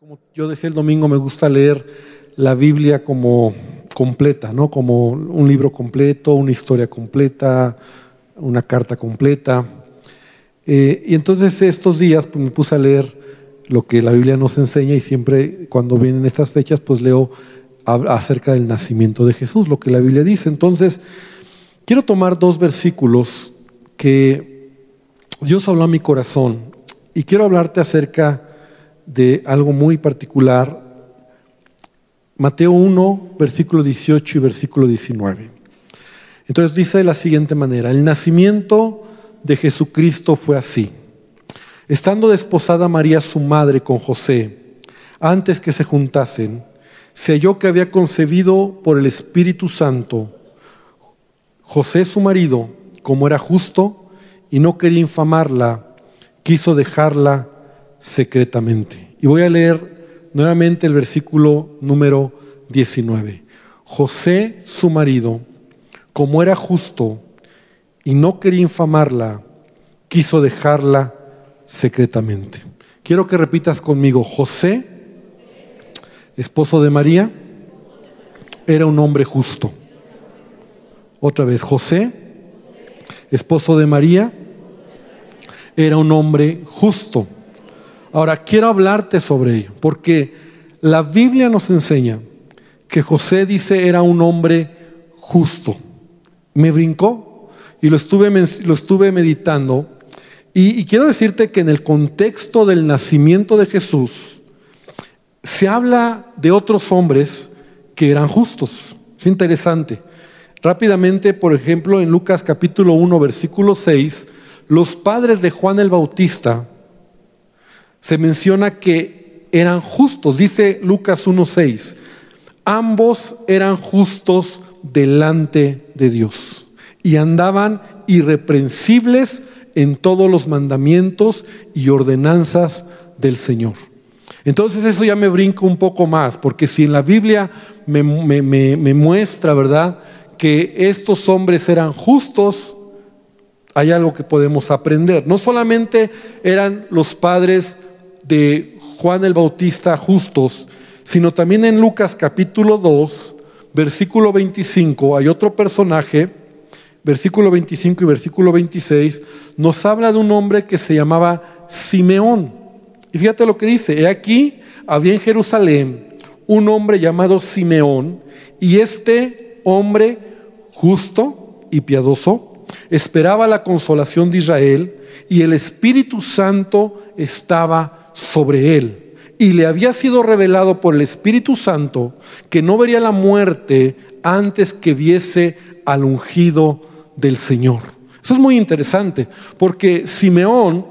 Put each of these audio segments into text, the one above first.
Como yo decía el domingo, me gusta leer la Biblia como completa, ¿no? Como un libro completo, una historia completa, una carta completa. Eh, y entonces estos días pues, me puse a leer lo que la Biblia nos enseña y siempre cuando vienen estas fechas pues leo acerca del nacimiento de Jesús, lo que la Biblia dice. Entonces, quiero tomar dos versículos que Dios habló a mi corazón y quiero hablarte acerca de algo muy particular. Mateo 1, versículo 18 y versículo 19. Entonces dice de la siguiente manera, el nacimiento de Jesucristo fue así. Estando desposada María su madre con José, antes que se juntasen, se halló que había concebido por el Espíritu Santo. José su marido, como era justo y no quería infamarla, quiso dejarla secretamente. Y voy a leer nuevamente el versículo número 19. José, su marido, como era justo y no quería infamarla, quiso dejarla secretamente. Quiero que repitas conmigo, José, esposo de María, era un hombre justo. Otra vez, José, esposo de María, era un hombre justo. Ahora, quiero hablarte sobre ello, porque la Biblia nos enseña que José dice era un hombre justo. Me brincó y lo estuve, lo estuve meditando. Y, y quiero decirte que en el contexto del nacimiento de Jesús, se habla de otros hombres que eran justos. Es interesante. Rápidamente, por ejemplo, en Lucas capítulo 1, versículo 6, los padres de Juan el Bautista, se menciona que eran justos. Dice Lucas 1.6, ambos eran justos delante de Dios y andaban irreprensibles en todos los mandamientos y ordenanzas del Señor. Entonces eso ya me brinco un poco más, porque si en la Biblia me, me muestra, ¿verdad?, que estos hombres eran justos, hay algo que podemos aprender. No solamente eran los padres de Juan el Bautista justos, sino también en Lucas capítulo 2, versículo 25, hay otro personaje, versículo 25 y versículo 26, nos habla de un hombre que se llamaba Simeón. Y fíjate lo que dice, he aquí, había en Jerusalén un hombre llamado Simeón, y este hombre justo y piadoso esperaba la consolación de Israel, y el Espíritu Santo estaba sobre él. Y le había sido revelado por el Espíritu Santo que no vería la muerte antes que viese al ungido del Señor. Eso es muy interesante, porque Simeón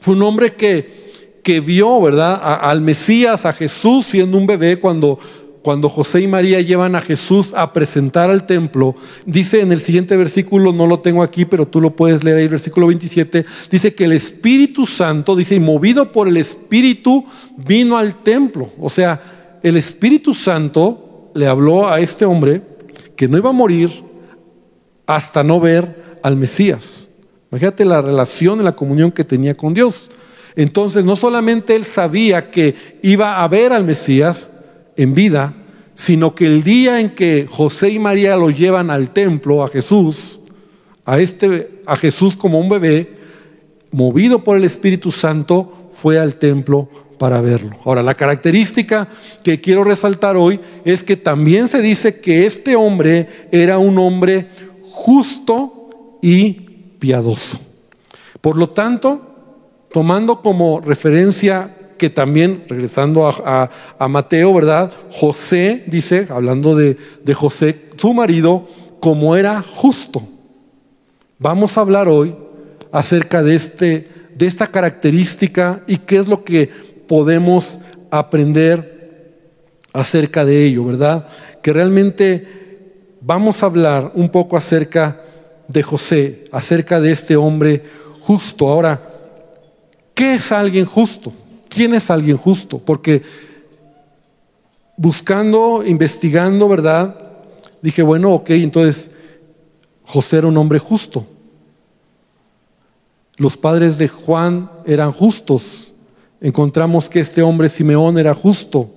fue un hombre que, que vio, ¿verdad?, al Mesías, a Jesús siendo un bebé cuando cuando José y María llevan a Jesús a presentar al templo, dice en el siguiente versículo, no lo tengo aquí, pero tú lo puedes leer ahí, versículo 27, dice que el Espíritu Santo, dice, y movido por el Espíritu, vino al templo. O sea, el Espíritu Santo le habló a este hombre que no iba a morir hasta no ver al Mesías. Imagínate la relación y la comunión que tenía con Dios. Entonces, no solamente él sabía que iba a ver al Mesías, en vida, sino que el día en que José y María lo llevan al templo, a Jesús, a, este, a Jesús como un bebé, movido por el Espíritu Santo, fue al templo para verlo. Ahora, la característica que quiero resaltar hoy es que también se dice que este hombre era un hombre justo y piadoso. Por lo tanto, tomando como referencia que también, regresando a, Mateo, ¿verdad? José, dice, hablando de, José, su marido, como era justo. Vamos a hablar hoy acerca de, este, de esta característica y qué es lo que podemos aprender acerca de ello, ¿verdad? Que realmente vamos a hablar un poco acerca de José, acerca de este hombre justo. Ahora, ¿qué es alguien justo? ¿Quién es alguien justo? Porque buscando, investigando, ¿verdad? Dije, bueno, ok, entonces José era un hombre justo. Los padres de Juan eran justos encontramos que este hombre Simeón era justo.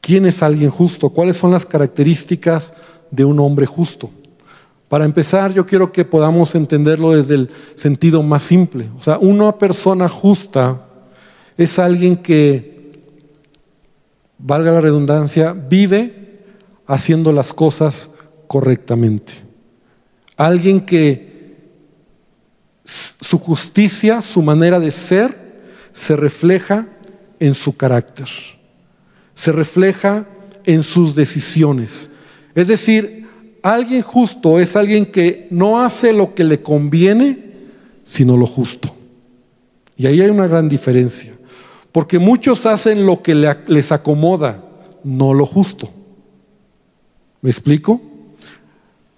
¿Quién es alguien justo? ¿Cuáles son las características de un hombre justo? Para empezar, yo quiero que podamos entenderlo desde el sentido más simple. O sea, una persona justa es alguien que, valga la redundancia, vive haciendo las cosas correctamente. Alguien que su justicia, su manera de ser, se refleja en su carácter, se refleja en sus decisiones. Es decir, alguien justo es alguien que no hace lo que le conviene, sino lo justo. Y ahí hay una gran diferencia. Porque muchos hacen lo que les acomoda, no lo justo. ¿Me explico?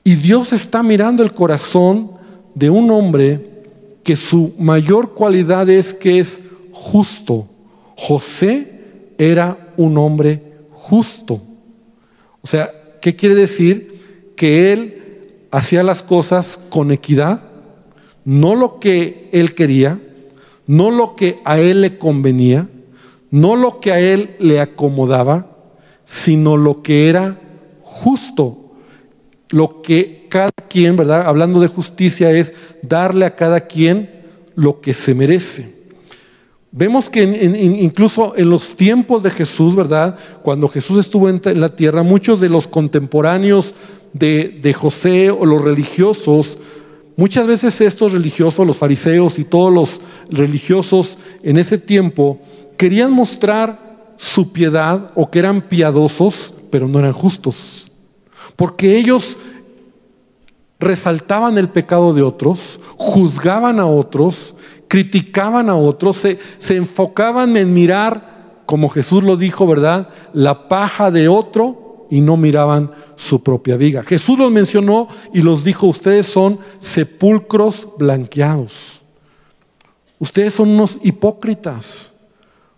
Y Dios está mirando el corazón de un hombre que su mayor cualidad es que es justo. José era un hombre justo. O sea, ¿qué quiere decir? Que él hacía las cosas con equidad, no lo que él quería, no lo que a él le convenía, no lo que a él le acomodaba, sino lo que era justo, lo que cada quien, ¿verdad? Hablando de justicia es darle a cada quien lo que se merece. Vemos que incluso en los tiempos de Jesús, ¿verdad? Cuando Jesús estuvo en la tierra, muchos de los contemporáneos de, José o los religiosos, muchas veces estos religiosos, los fariseos y todos los religiosos en ese tiempo, querían mostrar su piedad o que eran piadosos, pero no eran justos. Porque ellos resaltaban el pecado de otros, juzgaban a otros, criticaban a otros, se, se, enfocaban en mirar, como Jesús lo dijo, ¿verdad? La paja de otro y no miraban su propia viga. Jesús los mencionó y los dijo, ustedes son sepulcros blanqueados. Ustedes son unos hipócritas,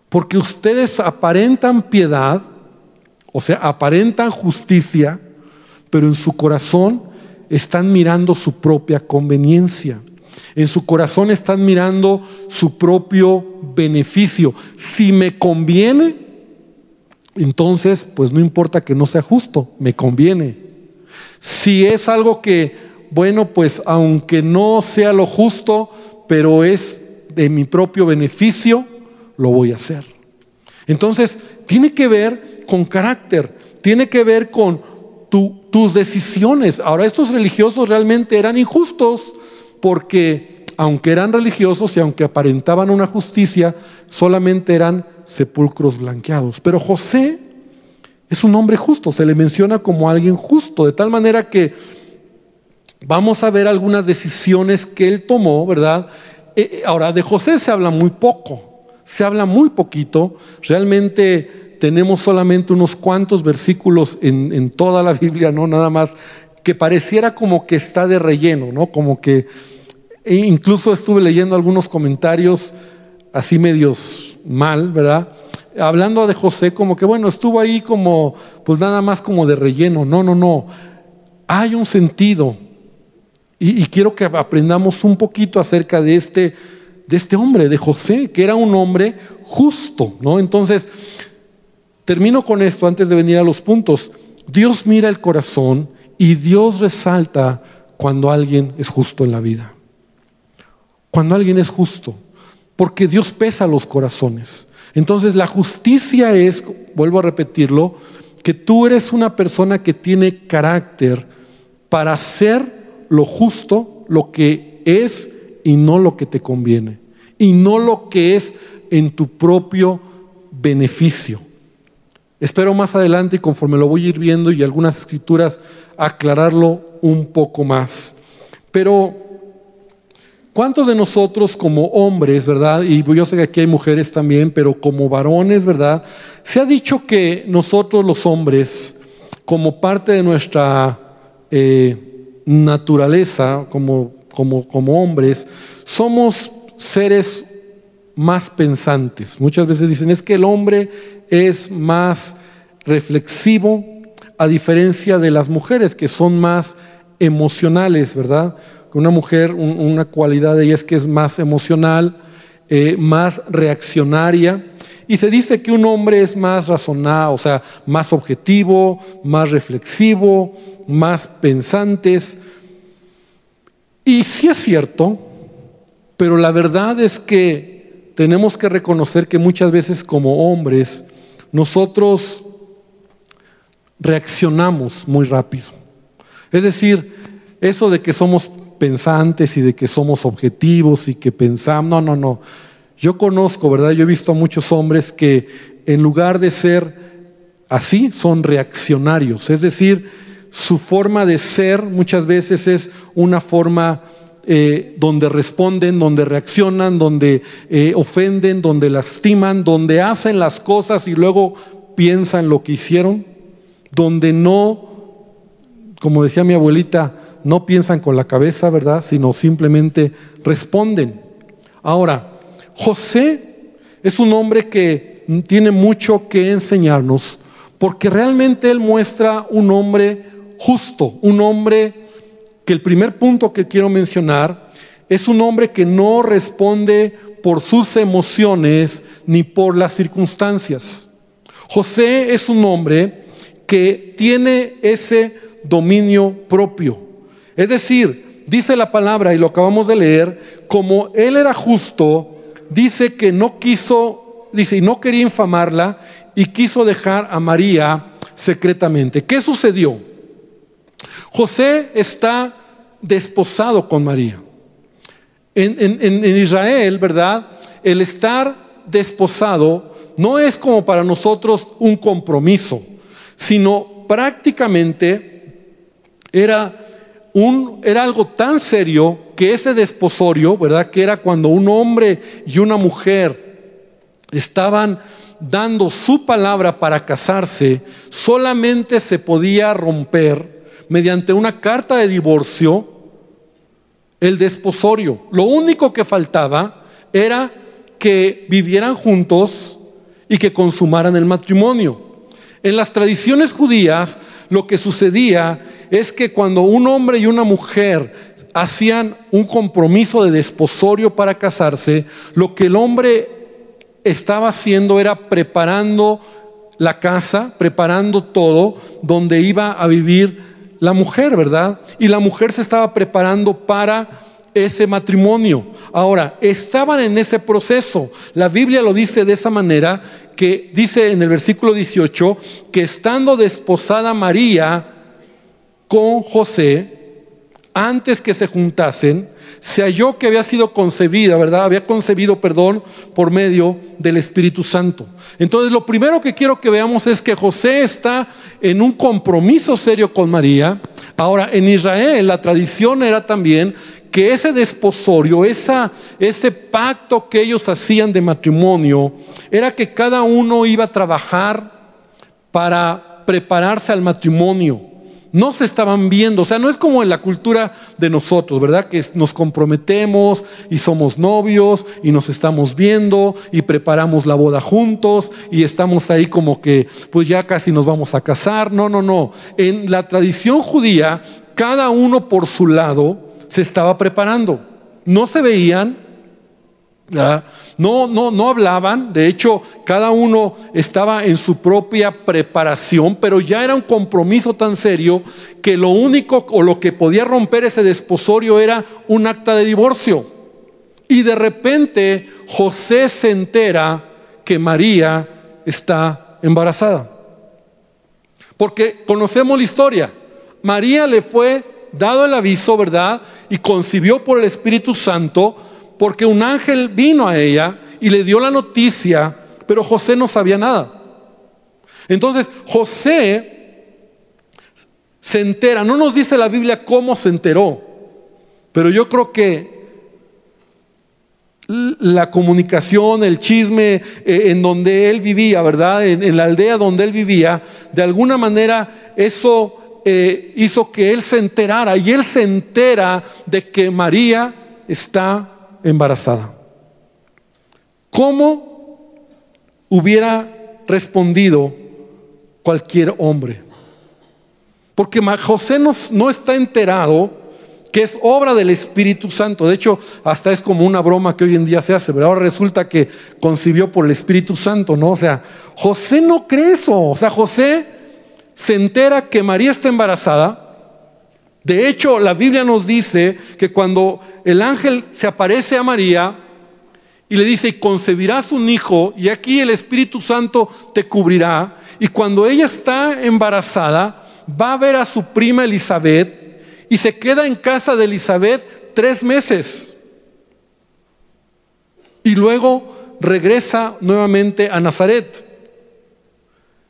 porque ustedes aparentan piedad, o sea, aparentan justicia, pero en su corazón están mirando su propia conveniencia. En su corazón están mirando su propio beneficio. Si me conviene, entonces, pues no importa que no sea justo, me conviene. Si es algo que, bueno, pues aunque no sea lo justo, pero es de mi propio beneficio, lo voy a hacer. Entonces, tiene que ver con carácter, tiene que ver con tus decisiones. Ahora, estos religiosos realmente eran injustos porque, aunque eran religiosos y aunque aparentaban una justicia, solamente eran sepulcros blanqueados. Pero José es un hombre justo, se le menciona como alguien justo, de tal manera que vamos a ver algunas decisiones que él tomó, ¿verdad? Eh, eh, ahora, de José se habla muy poco, se habla muy poquito, realmente tenemos solamente unos cuantos versículos en, toda la Biblia, no nada más, que pareciera como que está de relleno, ¿no? Como que e incluso estuve leyendo algunos comentarios así medios mal, ¿verdad? Hablando de José como que, bueno, estuvo ahí como, pues nada más como de relleno. No, no, no. Hay un sentido. Y, quiero que aprendamos un poquito acerca de este, de este hombre, de José, que era un hombre justo, ¿no? Entonces, termino con esto antes de venir a los puntos. Dios mira el corazón y Dios resalta cuando alguien es justo en la vida. Cuando alguien es justo porque Dios pesa los corazones. Entonces la justicia es, vuelvo a repetirlo, que tú eres una persona que tiene carácter para hacer lo justo, lo que es y no lo que te conviene, y no lo que es en tu propio beneficio. Espero más adelante y conforme lo voy a ir viendo y algunas escrituras aclararlo un poco más. Pero ¿Cuántos de nosotros como hombres, verdad? Y yo sé que aquí hay mujeres también, pero como varones, ¿verdad? Se ha dicho que nosotros los hombres, como parte de nuestra eh, naturaleza, como, como, como hombres, somos seres más pensantes. Muchas veces dicen, es que el hombre es más reflexivo, a diferencia de las mujeres, que son más emocionales, ¿verdad? Una mujer, una cualidad de ella es que es más emocional eh, más reaccionaria. Y se dice que un hombre es más razonado, o sea, más objetivo, más reflexivo, más pensantes. Y sí es cierto, pero la verdad es que tenemos que reconocer que muchas veces como hombres nosotros reaccionamos muy rápido. Es decir, eso de que somos pensantes y de que somos objetivos y que pensamos, no, no, no. Yo conozco, ¿verdad? Yo he visto a muchos hombres que en lugar de ser así, son reaccionarios. Es decir, su forma de ser muchas veces es una forma eh, donde responden, donde reaccionan, donde eh, ofenden, donde lastiman, donde hacen las cosas y luego piensan lo que hicieron, donde no, como decía mi abuelita, no piensan con la cabeza, ¿verdad? Sino simplemente responden. Ahora, José es un hombre que tiene mucho que enseñarnos, porque realmente él muestra un hombre justo, un hombre que el primer punto que quiero mencionar es un hombre que no responde por sus emociones ni por las circunstancias. José es un hombre que tiene ese dominio propio. Es decir, dice la palabra, y lo acabamos de leer, como él era justo, dice que no quiso, dice, y no quería infamarla, y quiso dejar a María secretamente. ¿Qué sucedió? José está desposado con María. En, en, Israel, ¿verdad? El estar desposado no es como para nosotros un compromiso, sino prácticamente era era algo tan serio que ese desposorio, ¿verdad? Que era cuando un hombre y una mujer estaban dando su palabra para casarse, solamente se podía romper mediante una carta de divorcio el desposorio. Lo único que faltaba era que vivieran juntos y que consumaran el matrimonio. En las tradiciones judías lo que sucedía es que cuando un hombre y una mujer hacían un compromiso de desposorio para casarse, lo que el hombre estaba haciendo era preparando la casa, preparando todo donde iba a vivir la mujer, ¿verdad? Y la mujer se estaba preparando para ese matrimonio. Ahora, estaban en ese proceso. La Biblia lo dice de esa manera que dice en el versículo 18 que estando desposada María con José, antes que se juntasen, se halló que había sido concebida, ¿verdad? Había concebido, perdón, por medio del Espíritu Santo. Entonces, lo primero que quiero que veamos es que José está en un compromiso serio con María. Ahora, en Israel la tradición era también que ese desposorio, esa, ese pacto que ellos hacían de matrimonio, era que cada uno iba a trabajar para prepararse al matrimonio. No se estaban viendo, o sea, no es como en la cultura de nosotros, ¿verdad? Que nos comprometemos y somos novios y nos estamos viendo y preparamos la boda juntos y estamos ahí como que pues ya casi nos vamos a casar. No, no, no. En la tradición judía, cada uno por su lado se estaba preparando. No se veían, no, no, no hablaban, de hecho cada uno estaba en su propia preparación, pero ya era un compromiso tan serio que lo único o lo que podía romper ese desposorio era un acta de divorcio. Y de repente José se entera que María está embarazada. Porque conocemos la historia. María le fue dado el aviso, ¿verdad? Y concibió por el Espíritu Santo porque un ángel vino a ella y le dio la noticia, pero José no sabía nada. Entonces José se entera, no nos dice la Biblia cómo se enteró, pero yo creo que la comunicación, el chisme eh, en donde él vivía, ¿verdad? En, la aldea donde él vivía, de alguna manera eso eh, hizo que él se enterara y él se entera de que María está embarazada. ¿Cómo hubiera respondido cualquier hombre? Porque José no, está enterado que es obra del Espíritu Santo. De hecho, hasta es como una broma que hoy en día se hace, pero ahora resulta que concibió por el Espíritu Santo, ¿no? O sea, José no cree eso. O sea, José se entera que María está embarazada. De hecho, la Biblia nos dice que cuando el ángel se aparece a María y le dice, concebirás un hijo, y aquí el Espíritu Santo te cubrirá, y cuando ella está embarazada, va a ver a su prima Elizabeth, y se queda en casa de Elizabeth tres meses. Y luego regresa nuevamente a Nazaret.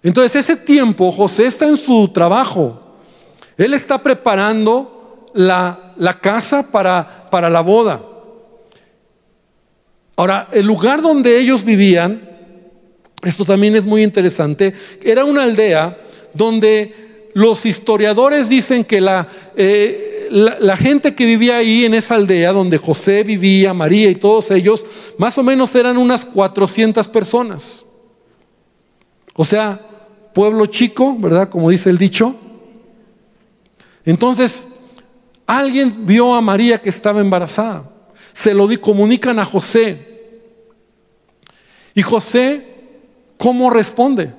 Entonces ese tiempo José está en su trabajo. Él está preparando la, la casa para, para la boda. Ahora, el lugar donde ellos vivían, esto también es muy interesante, era una aldea donde los historiadores dicen que eh, la, la, gente que vivía ahí en esa aldea donde José vivía, María y todos ellos, más o menos eran unas 400 personas. O sea, pueblo chico, ¿verdad? Como dice el dicho. Entonces, alguien vio a María que estaba embarazada. Se lo comunican a José. Y José, ¿cómo responde?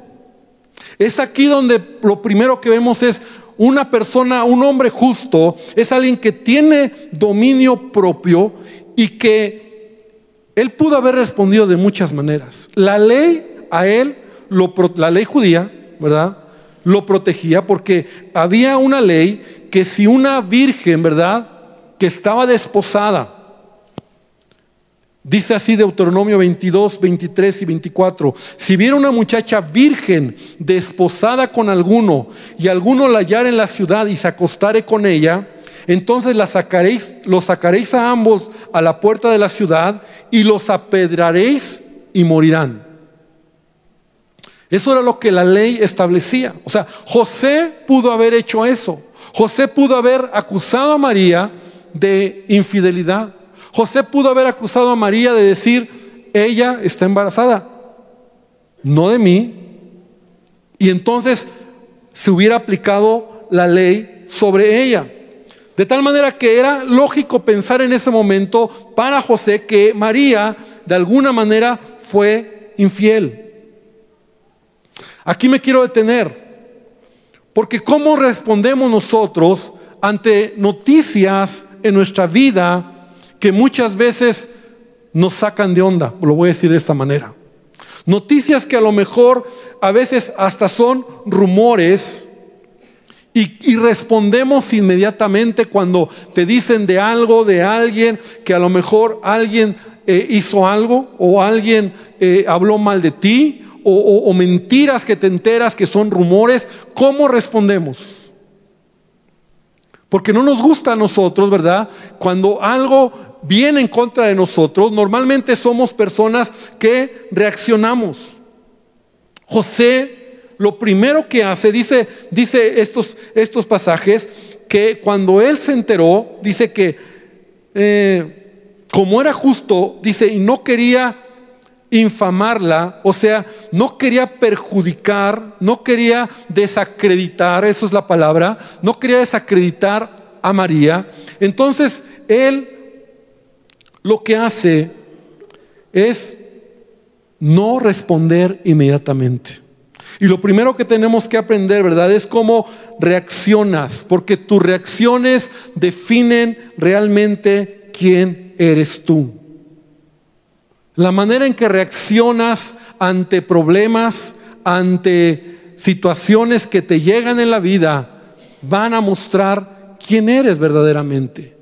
Es aquí donde lo primero que vemos es una persona, un hombre justo, es alguien que tiene dominio propio y que él pudo haber respondido de muchas maneras. La ley a él, la ley judía, ¿verdad? Lo protegía porque había una ley que si una virgen, ¿verdad? Que estaba desposada, Dice así Deuteronomio 22, 23 y 24. Si viera una muchacha virgen desposada con alguno y alguno la hallara en la ciudad y se acostare con ella, entonces la sacaréis, los sacaréis a ambos a la puerta de la ciudad y los apedraréis y morirán. Eso era lo que la ley establecía. O sea, José pudo haber hecho eso. José pudo haber acusado a María de infidelidad. José pudo haber acusado a María de decir, ella está embarazada, no de mí. Y entonces se hubiera aplicado la ley sobre ella. De tal manera que era lógico pensar en ese momento para José que María de alguna manera fue infiel. Aquí me quiero detener, porque ¿cómo respondemos nosotros ante noticias en nuestra vida que muchas veces nos sacan de onda, lo voy a decir de esta manera. Noticias que a lo mejor a veces hasta son rumores y, respondemos inmediatamente cuando te dicen de algo, de alguien, que a lo mejor alguien eh, hizo algo o alguien eh, habló mal de ti o, mentiras que te enteras que son rumores. ¿Cómo respondemos? Porque no nos gusta a nosotros, ¿verdad? Cuando algo viene en contra de nosotros, normalmente somos personas que reaccionamos. José lo primero que hace, dice, dice estos, estos pasajes, que cuando él se enteró, dice que eh, como era justo, dice, y no quería infamarla, o sea, no quería perjudicar, no quería desacreditar, eso es la palabra, no quería desacreditar a María. Entonces, él lo que hace es no responder inmediatamente. Y lo primero que tenemos que aprender, ¿verdad? Es cómo reaccionas, porque tus reacciones definen realmente quién eres tú. La manera en que reaccionas ante problemas, ante situaciones que te llegan en la vida, van a mostrar quién eres verdaderamente.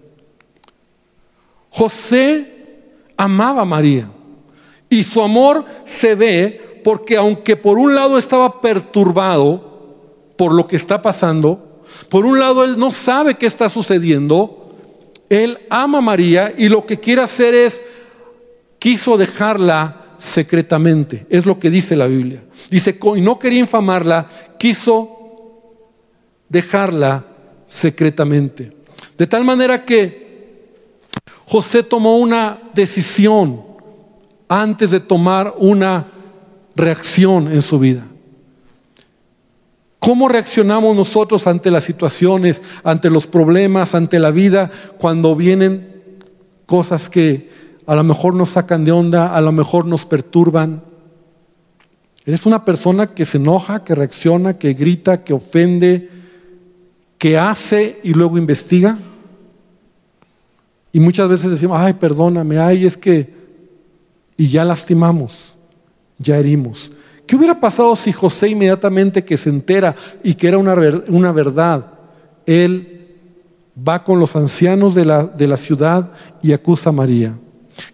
José amaba a María y su amor se ve porque aunque por un lado estaba perturbado por lo que está pasando, por un lado él no sabe qué está sucediendo, él ama a María y lo que quiere hacer es, quiso dejarla secretamente, es lo que dice la Biblia. Dice, y no quería infamarla, quiso dejarla secretamente. De tal manera que José tomó una decisión antes de tomar una reacción en su vida. ¿Cómo reaccionamos nosotros ante las situaciones, ante los problemas, ante la vida, cuando vienen cosas que a lo mejor nos sacan de onda, a lo mejor nos perturban? ¿Eres una persona que se enoja, que reacciona, que grita, que ofende, que hace y luego investiga? Y muchas veces decimos, ay, perdóname, ay, es que... Y ya lastimamos, ya herimos. ¿Qué hubiera pasado si José inmediatamente que se entera y que era una, una verdad, él va con los ancianos de la, de la ciudad y acusa a María?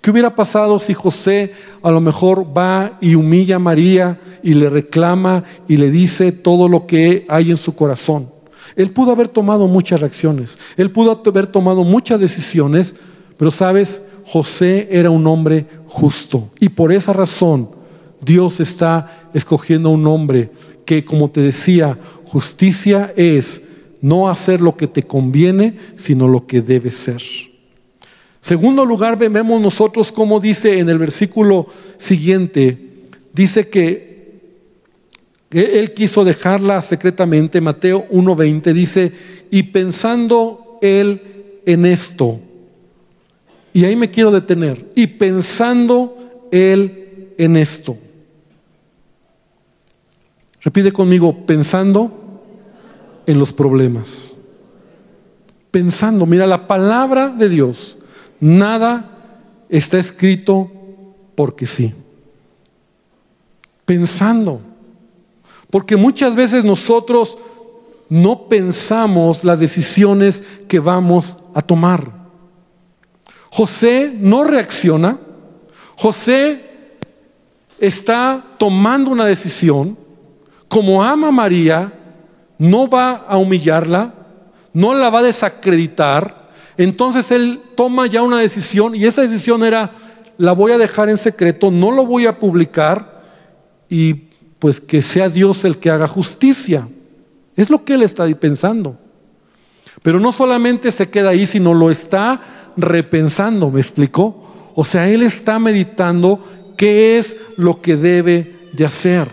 ¿Qué hubiera pasado si José a lo mejor va y humilla a María y le reclama y le dice todo lo que hay en su corazón? Él pudo haber tomado muchas reacciones, él pudo haber tomado muchas decisiones, pero sabes, José era un hombre justo y por esa razón Dios está escogiendo un hombre que, como te decía, justicia es no hacer lo que te conviene, sino lo que debe ser. Segundo lugar, vemos nosotros como dice en el versículo siguiente, dice que él quiso dejarla secretamente, Mateo 1.20 dice, y pensando él en esto, y ahí me quiero detener, y pensando él en esto. Repite conmigo, pensando en los problemas. Pensando, mira, la palabra de Dios, nada está escrito porque sí. Pensando. Porque muchas veces nosotros no pensamos las decisiones que vamos a tomar. José no reacciona. José está tomando una decisión como ama a María, no va a humillarla, no la va a desacreditar. Entonces él toma ya una decisión y esa decisión era, la voy a dejar en secreto, no lo voy a publicar y pues que sea Dios el que haga justicia. Es lo que él está pensando. Pero no solamente se queda ahí, sino lo está repensando, ¿me explicó? O sea, él está meditando qué es lo que debe de hacer.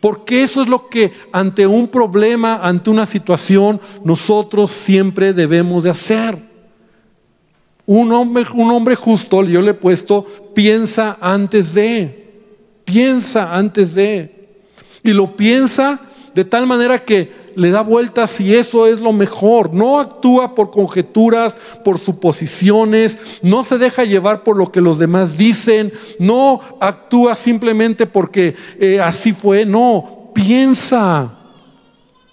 Porque eso es lo que ante un problema, ante una situación, nosotros siempre debemos de hacer. Un hombre, un hombre justo, yo le he puesto, piensa antes de, piensa antes de. Y lo piensa de tal manera que le da vueltas si eso es lo mejor. No actúa por conjeturas, por suposiciones, no se deja llevar por lo que los demás dicen, no actúa simplemente porque eh, así fue, no, piensa.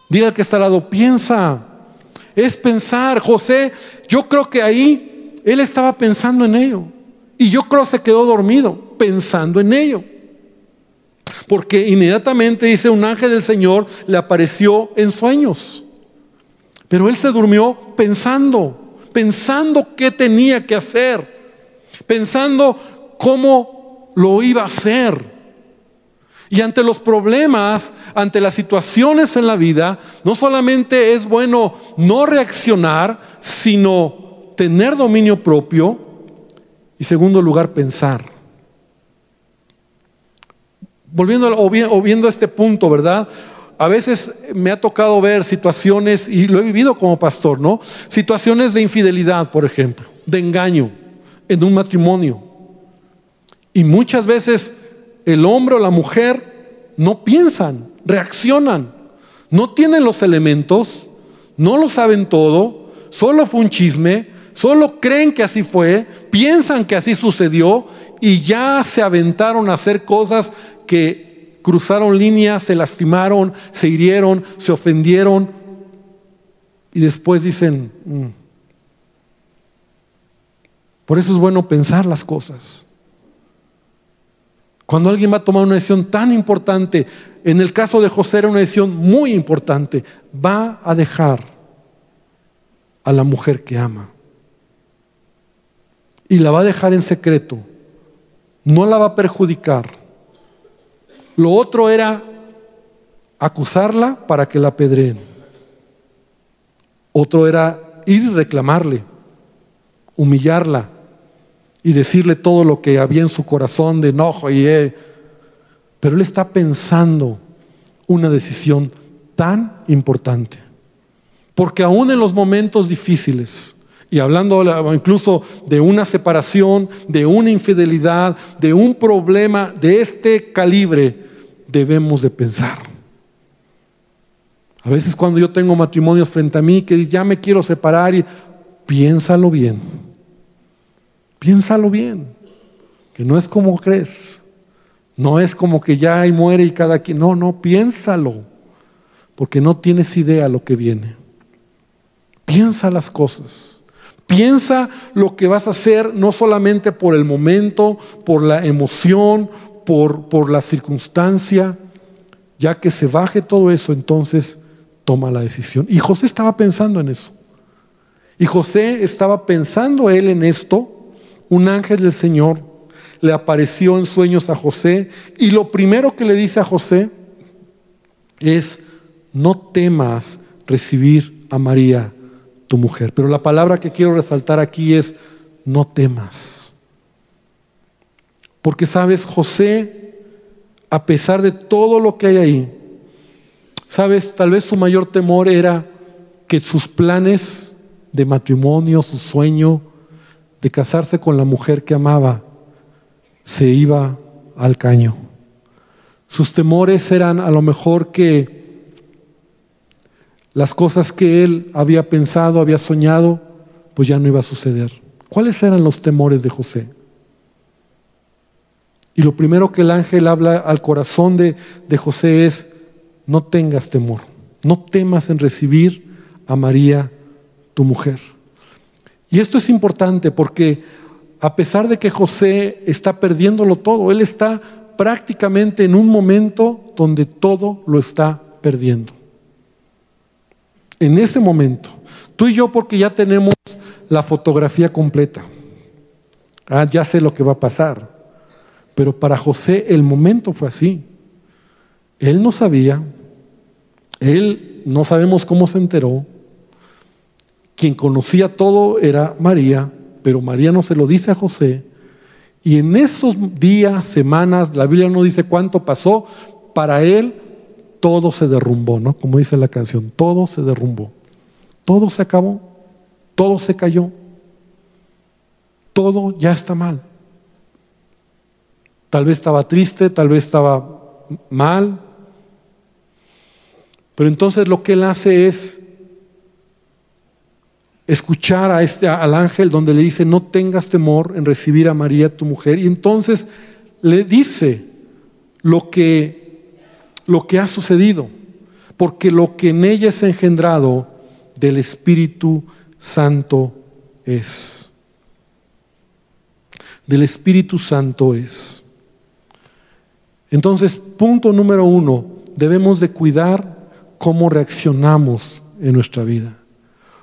Dile al que está al lado, piensa. Es pensar. José, yo creo que ahí él estaba pensando en ello. Y yo creo que se quedó dormido pensando en ello. Porque inmediatamente dice un ángel del Señor le apareció en sueños. Pero él se durmió pensando, pensando qué tenía que hacer, pensando cómo lo iba a hacer. Y ante los problemas, ante las situaciones en la vida, no solamente es bueno no reaccionar, sino tener dominio propio y segundo lugar pensar volviendo o, viendo este punto, ¿verdad? A veces me ha tocado ver situaciones, y lo he vivido como pastor, ¿no? Situaciones de infidelidad, por ejemplo, de engaño en un matrimonio. Y muchas veces el hombre o la mujer no piensan, reaccionan, no tienen los elementos, no lo saben todo, solo fue un chisme, solo creen que así fue, piensan que así sucedió y ya se aventaron a hacer cosas que cruzaron líneas, se lastimaron, se hirieron, se ofendieron y después dicen, mm". por eso es bueno pensar las cosas. Cuando alguien va a tomar una decisión tan importante, en el caso de José era una decisión muy importante, va a dejar a la mujer que ama. Y la va a dejar en secreto. No la va a perjudicar. Lo otro era acusarla para que la apedreen. Otro era ir y reclamarle, humillarla y decirle todo lo que había en su corazón de enojo y eh. pero él está pensando una decisión tan importante. Porque aún en los momentos difíciles, y hablando incluso de una separación, de una infidelidad, de un problema de este calibre, debemos de pensar. A veces cuando yo tengo matrimonios frente a mí que ya me quiero separar y piénsalo bien. Piénsalo bien. Que no es como crees. No es como que ya hay muere y cada quien. No, no, piénsalo. Porque no tienes idea lo que viene. Piensa las cosas. Piensa lo que vas a hacer no solamente por el momento, por la emoción, por, por la circunstancia. Ya que se baje todo eso, entonces toma la decisión. Y José estaba pensando en eso. Y José estaba pensando él en esto. Un ángel del Señor le apareció en sueños a José y lo primero que le dice a José es, no temas recibir a María, tu mujer. Pero la palabra que quiero resaltar aquí es, no temas. Porque sabes, José, a pesar de todo lo que hay ahí, sabes, tal vez su mayor temor era que sus planes de matrimonio, su sueño de casarse con la mujer que amaba, se iba al caño. Sus temores eran a lo mejor que las cosas que él había pensado, había soñado, pues ya no iba a suceder. ¿Cuáles eran los temores de José? Y lo primero que el ángel habla al corazón de, de José es, no tengas temor, no temas en recibir a María, tu mujer. Y esto es importante porque a pesar de que José está perdiéndolo todo, él está prácticamente en un momento donde todo lo está perdiendo. En ese momento, tú y yo porque ya tenemos la fotografía completa. Ah, ya sé lo que va a pasar. Pero para José el momento fue así. Él no sabía, él no sabemos cómo se enteró. Quien conocía todo era María, pero María no se lo dice a José. Y en esos días, semanas, la Biblia no dice cuánto pasó, para él todo se derrumbó, ¿no? Como dice la canción, todo se derrumbó. Todo se acabó, todo se cayó. Todo ya está mal. Tal vez estaba triste, tal vez estaba mal. Pero entonces lo que él hace es escuchar a este, al ángel donde le dice, no tengas temor en recibir a María tu mujer. Y entonces le dice lo que lo que ha sucedido, porque lo que en ella es engendrado del Espíritu Santo es. Del Espíritu Santo es. Entonces, punto número uno, debemos de cuidar cómo reaccionamos en nuestra vida.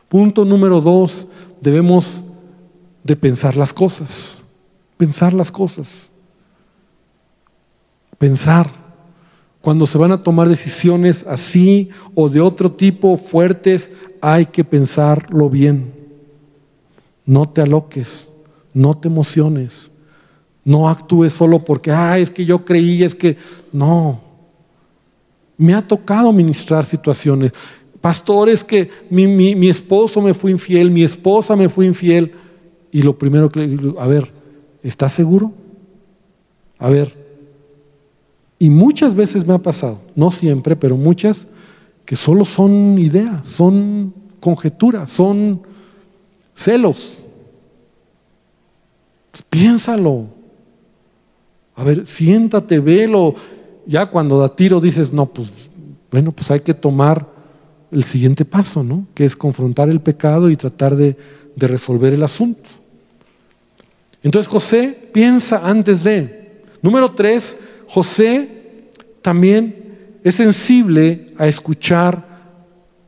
Punto número dos, debemos de pensar las cosas, pensar las cosas, pensar cuando se van a tomar decisiones así o de otro tipo fuertes, hay que pensarlo bien. No te aloques, no te emociones, no actúes solo porque, ah, es que yo creí, es que no. Me ha tocado ministrar situaciones. Pastores que mi, mi esposo me fue infiel, mi esposa me fue infiel. Y lo primero que le digo, a ver, ¿estás seguro? A ver, y muchas veces me ha pasado, no siempre, pero muchas, que solo son ideas, son conjeturas, son celos. Pues piénsalo. A ver, siéntate, velo. Ya cuando da tiro dices, no, pues bueno, pues hay que tomar el siguiente paso, ¿no? Que es confrontar el pecado y tratar de, de resolver el asunto. Entonces José piensa antes de. Número tres, José también es sensible a escuchar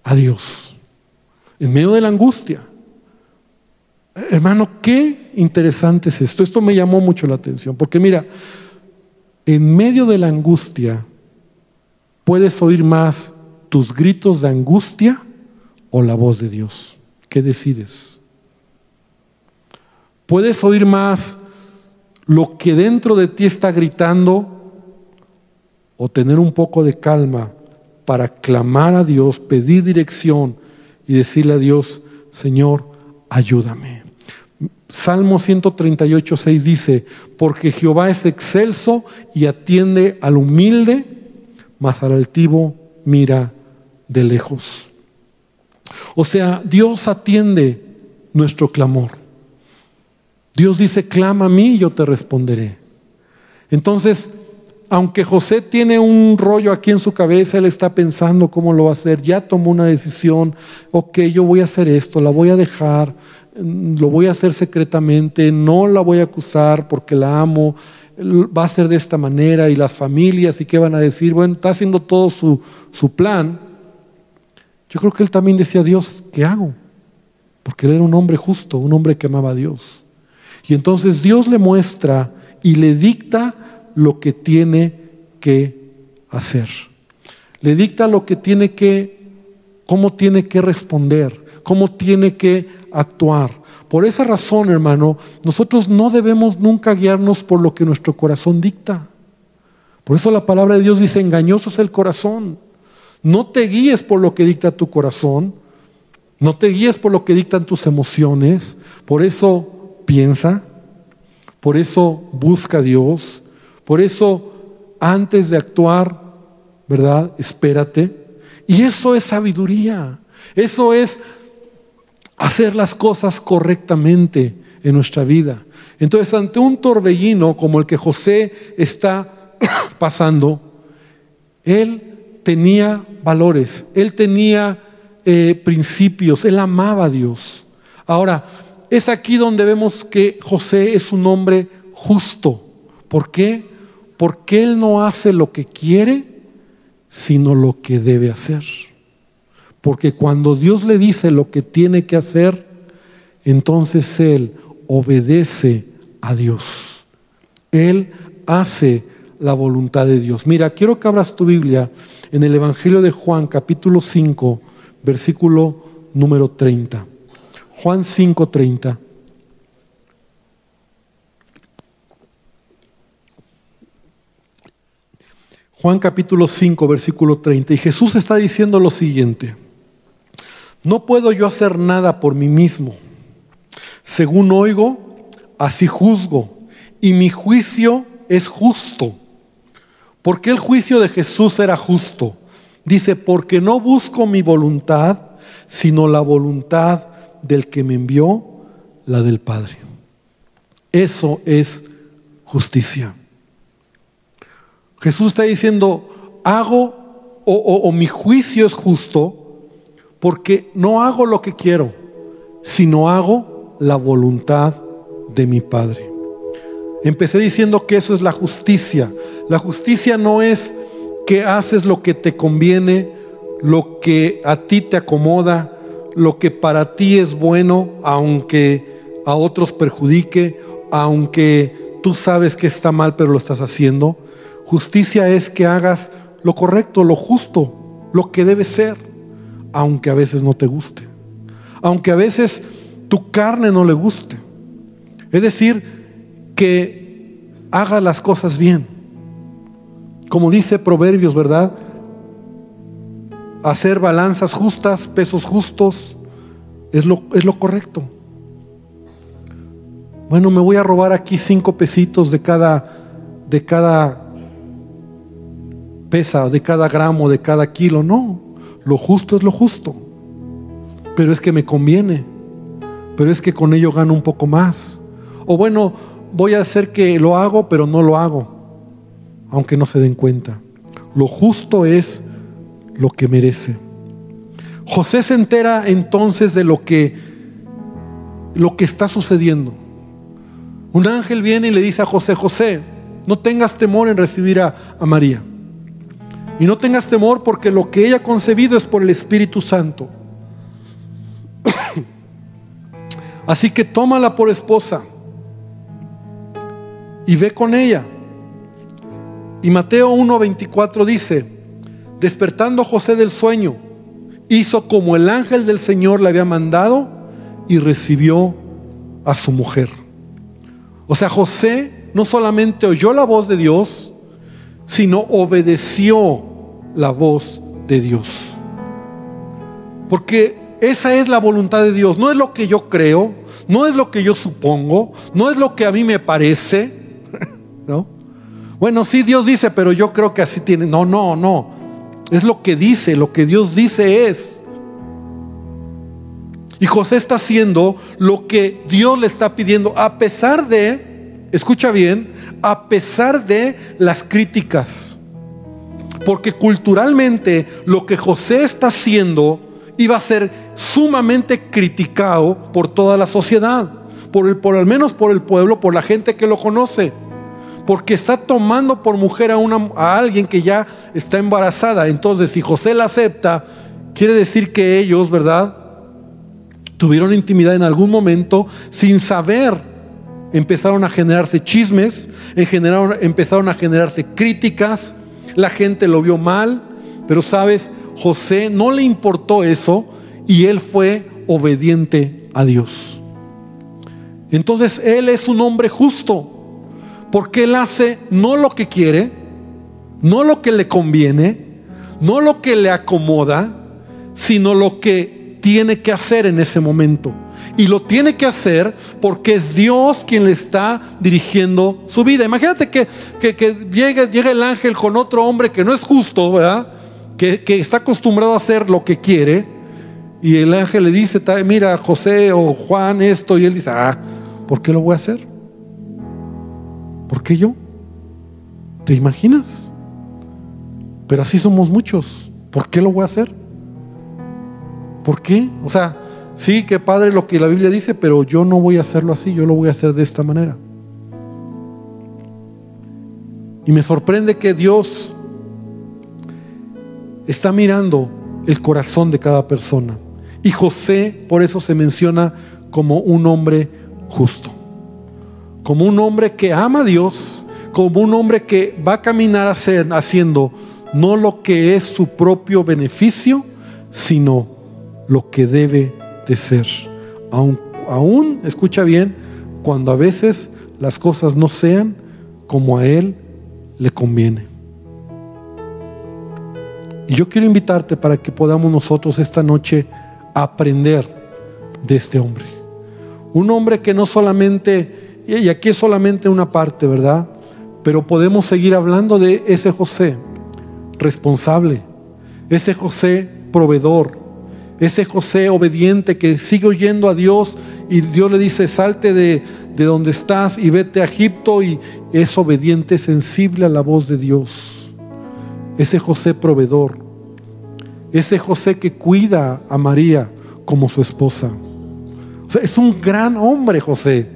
a Dios en medio de la angustia. Hermano, qué interesante es esto. Esto me llamó mucho la atención, porque mira, en medio de la angustia puedes oír más tus gritos de angustia o la voz de Dios. ¿Qué decides? Puedes oír más lo que dentro de ti está gritando o tener un poco de calma para clamar a Dios, pedir dirección y decirle a Dios, Señor, ayúdame. Salmo 138, 6 dice, porque Jehová es excelso y atiende al humilde, mas al altivo mira de lejos. O sea, Dios atiende nuestro clamor. Dios dice, clama a mí y yo te responderé. Entonces, aunque José tiene un rollo aquí en su cabeza, él está pensando cómo lo va a hacer, ya tomó una decisión, ok, yo voy a hacer esto, la voy a dejar, mm, lo voy a hacer secretamente, no la voy a acusar porque la amo, va a ser de esta manera y las familias y qué van a decir, bueno, está haciendo todo su, su plan. Yo creo que él también decía, Dios, ¿qué hago? Porque él era un hombre justo, un hombre que amaba a Dios. Y entonces Dios le muestra y le dicta lo que tiene que hacer. Le dicta lo que tiene que, cómo tiene que responder, cómo tiene que actuar. Por esa razón, hermano, nosotros no debemos nunca guiarnos por lo que nuestro corazón dicta. Por eso la palabra de Dios dice, engañoso es el corazón. No te guíes por lo que dicta tu corazón, no te guíes por lo que dictan tus emociones. Por eso piensa, por eso busca a Dios, por eso, antes de actuar, ¿verdad? Espérate. Y eso es sabiduría. Eso es hacer las cosas correctamente en nuestra vida. Entonces, ante un torbellino como el que José está pasando, él tenía valores, él tenía eh, principios, él amaba a Dios. Ahora, es aquí donde vemos que José es un hombre justo. ¿Por qué? Porque Él no hace lo que quiere, sino lo que debe hacer. Porque cuando Dios le dice lo que tiene que hacer, entonces Él obedece a Dios. Él hace la voluntad de Dios. Mira, quiero que abras tu Biblia en el Evangelio de Juan, capítulo 5, versículo número 30. Juan 5, 30. Juan capítulo 5, versículo 30. Y Jesús está diciendo lo siguiente. No puedo yo hacer nada por mí mismo. Según oigo, así juzgo. Y mi juicio es justo. Porque el juicio de Jesús era justo. Dice, porque no busco mi voluntad, sino la voluntad del que me envió, la del Padre. Eso es justicia. Jesús está diciendo, hago o, mi juicio es justo porque no hago lo que quiero, sino hago la voluntad de mi Padre. Empecé diciendo que eso es la justicia. La justicia no es que haces lo que te conviene, lo que a ti te acomoda, lo que para ti es bueno, aunque a otros perjudique, aunque tú sabes que está mal, pero lo estás haciendo. Justicia es que hagas lo correcto, lo justo, lo que debe ser, aunque a veces no te guste, aunque a veces tu carne no le guste. Es decir, que haga las cosas bien. Como dice Proverbios, ¿verdad? Hacer balanzas justas, pesos justos, es lo, es lo correcto. Bueno, me voy a robar aquí cinco pesitos de cada, de cada pesa de cada gramo, de cada kilo. No, lo justo es lo justo. Pero es que me conviene. Pero es que con ello gano un poco más. O bueno, voy a hacer que lo hago, pero no lo hago. Aunque no se den cuenta. Lo justo es lo que merece. José se entera entonces de lo que lo que está sucediendo. Un ángel viene y le dice a José, José, no tengas temor en recibir a, a María. Y no tengas temor porque lo que ella ha concebido es por el Espíritu Santo. Así que tómala por esposa y ve con ella. Y Mateo 1:24 dice, despertando José del sueño, hizo como el ángel del Señor le había mandado y recibió a su mujer. O sea, José no solamente oyó la voz de Dios, sino obedeció la voz de Dios. Porque esa es la voluntad de Dios, no es lo que yo creo, no es lo que yo supongo, no es lo que a mí me parece, ¿no? Bueno, sí Dios dice, pero yo creo que así tiene. No, no, no. Es lo que dice, lo que Dios dice es. Y José está haciendo lo que Dios le está pidiendo, a pesar de, escucha bien, a pesar de las críticas. Porque culturalmente lo que José está haciendo iba a ser sumamente criticado por toda la sociedad, por, el, por al menos por el pueblo, por la gente que lo conoce. Porque está tomando por mujer a, una, a alguien que ya está embarazada. Entonces, si José la acepta, quiere decir que ellos, ¿verdad? Tuvieron intimidad en algún momento sin saber. Empezaron a generarse chismes, empezaron a generarse críticas, la gente lo vio mal, pero sabes, José no le importó eso y él fue obediente a Dios. Entonces él es un hombre justo, porque él hace no lo que quiere, no lo que le conviene, no lo que le acomoda, sino lo que tiene que hacer en ese momento. Y lo tiene que hacer porque es Dios quien le está dirigiendo su vida. Imagínate que, que, llegue el ángel con otro hombre que no es justo, ¿verdad? que, está acostumbrado a hacer lo que quiere, y el ángel le dice, mira, José o Juan esto, y él dice, ah, ¿por qué lo voy a hacer? ¿Por qué yo? ¿Te imaginas? Pero así somos muchos. ¿Por qué lo voy a hacer? ¿Por qué? O sea, sí, que padre lo que la Biblia dice, pero yo no voy a hacerlo así, yo lo voy a hacer de esta manera. Y me sorprende que Dios está mirando el corazón de cada persona. Y José por eso se menciona como un hombre justo, como un hombre que ama a Dios, como un hombre que va a caminar haciendo no lo que es su propio beneficio, sino lo que debe ser. Aún, aún, escucha bien, cuando a veces las cosas no sean como a él le conviene. Y yo quiero invitarte para que podamos nosotros esta noche aprender de este hombre. Un hombre que no solamente, y aquí es solamente una parte, ¿verdad? Pero podemos seguir hablando de ese José responsable, ese José proveedor, ese José obediente que sigue oyendo a Dios y Dios le dice, salte de, de donde estás y vete a Egipto y es obediente, sensible a la voz de Dios ese José proveedor, ese José que cuida a María como su esposa. es un gran hombre José.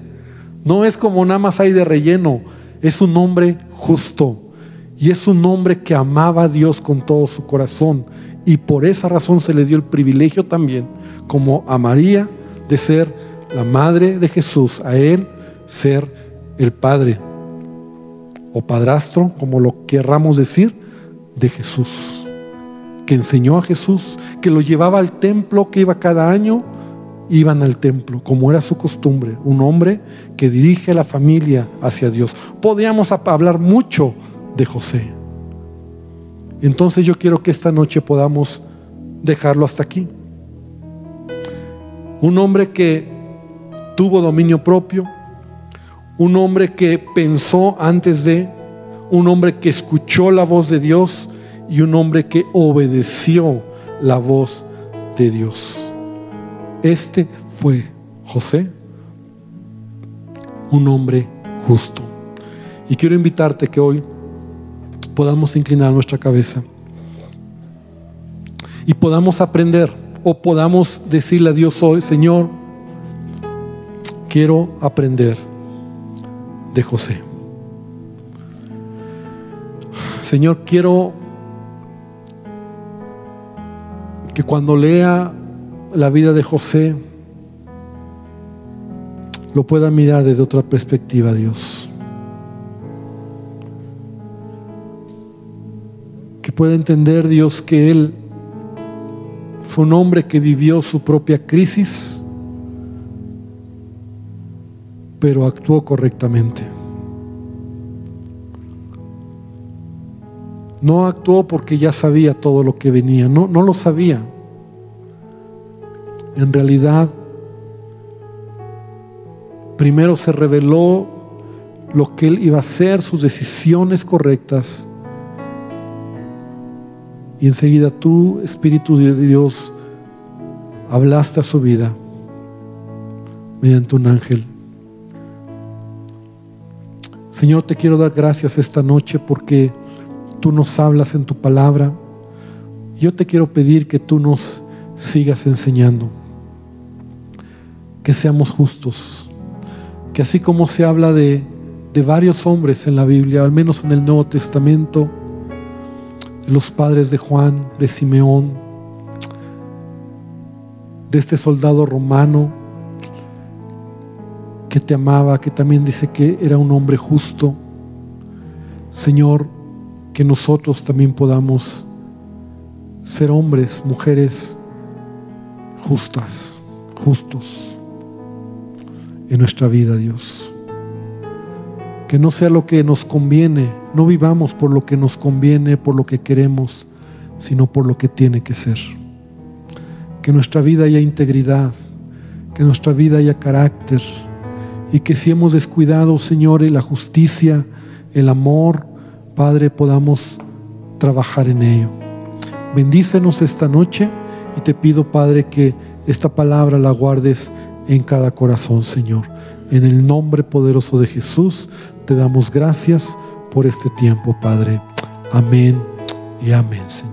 No es como nada más hay de relleno, es un hombre justo. Y es un hombre que amaba a Dios con todo su corazón. Y por esa razón se le dio el privilegio también, como a María, de ser la madre de Jesús, a él ser el padre o padrastro, como lo querramos decir, de Jesús, que enseñó a Jesús, que lo llevaba al templo, que iba cada año, iban al templo, como era su costumbre, un hombre que dirige a la familia hacia Dios. Podríamos hablar mucho de José. Entonces yo quiero que esta noche podamos dejarlo hasta aquí. Un hombre que tuvo dominio propio, un hombre que pensó antes de, un hombre que escuchó la voz de Dios y un hombre que obedeció la voz de Dios. Este fue José, un hombre justo. Y quiero invitarte que hoy podamos inclinar nuestra cabeza y podamos aprender o podamos decirle a Dios hoy, Señor, quiero aprender de José. Señor, quiero que cuando lea la vida de José, lo pueda mirar desde otra perspectiva, Dios. Que pueda entender, Dios, que Él fue un hombre que vivió su propia crisis, pero actuó correctamente. No actuó porque ya sabía todo lo que venía, no, no lo sabía. En realidad, primero se reveló lo que él iba a hacer, sus decisiones correctas. Y enseguida tú, Espíritu de Dios, hablaste a su vida mediante un ángel. Señor, te quiero dar gracias esta noche porque tú nos hablas en tu palabra. Yo te quiero pedir que tú nos sigas enseñando, que seamos justos, que así como se habla de, de varios hombres en la Biblia, al menos en el Nuevo Testamento, los padres de Juan, de Simeón, de este soldado romano, que te amaba, que también dice que era un hombre justo. Señor, que nosotros también podamos ser hombres, mujeres justas, justos en nuestra vida, Dios. Que no sea lo que nos conviene, no vivamos por lo que nos conviene, por lo que queremos, sino por lo que tiene que ser. Que nuestra vida haya integridad, que nuestra vida haya carácter, y que si hemos descuidado, Señor, la justicia, el amor, Padre, podamos trabajar en ello. Bendícenos esta noche y te pido, Padre, que esta palabra la guardes en cada corazón, Señor. En el nombre poderoso de Jesús, te damos gracias por este tiempo, Padre. Amén y amén.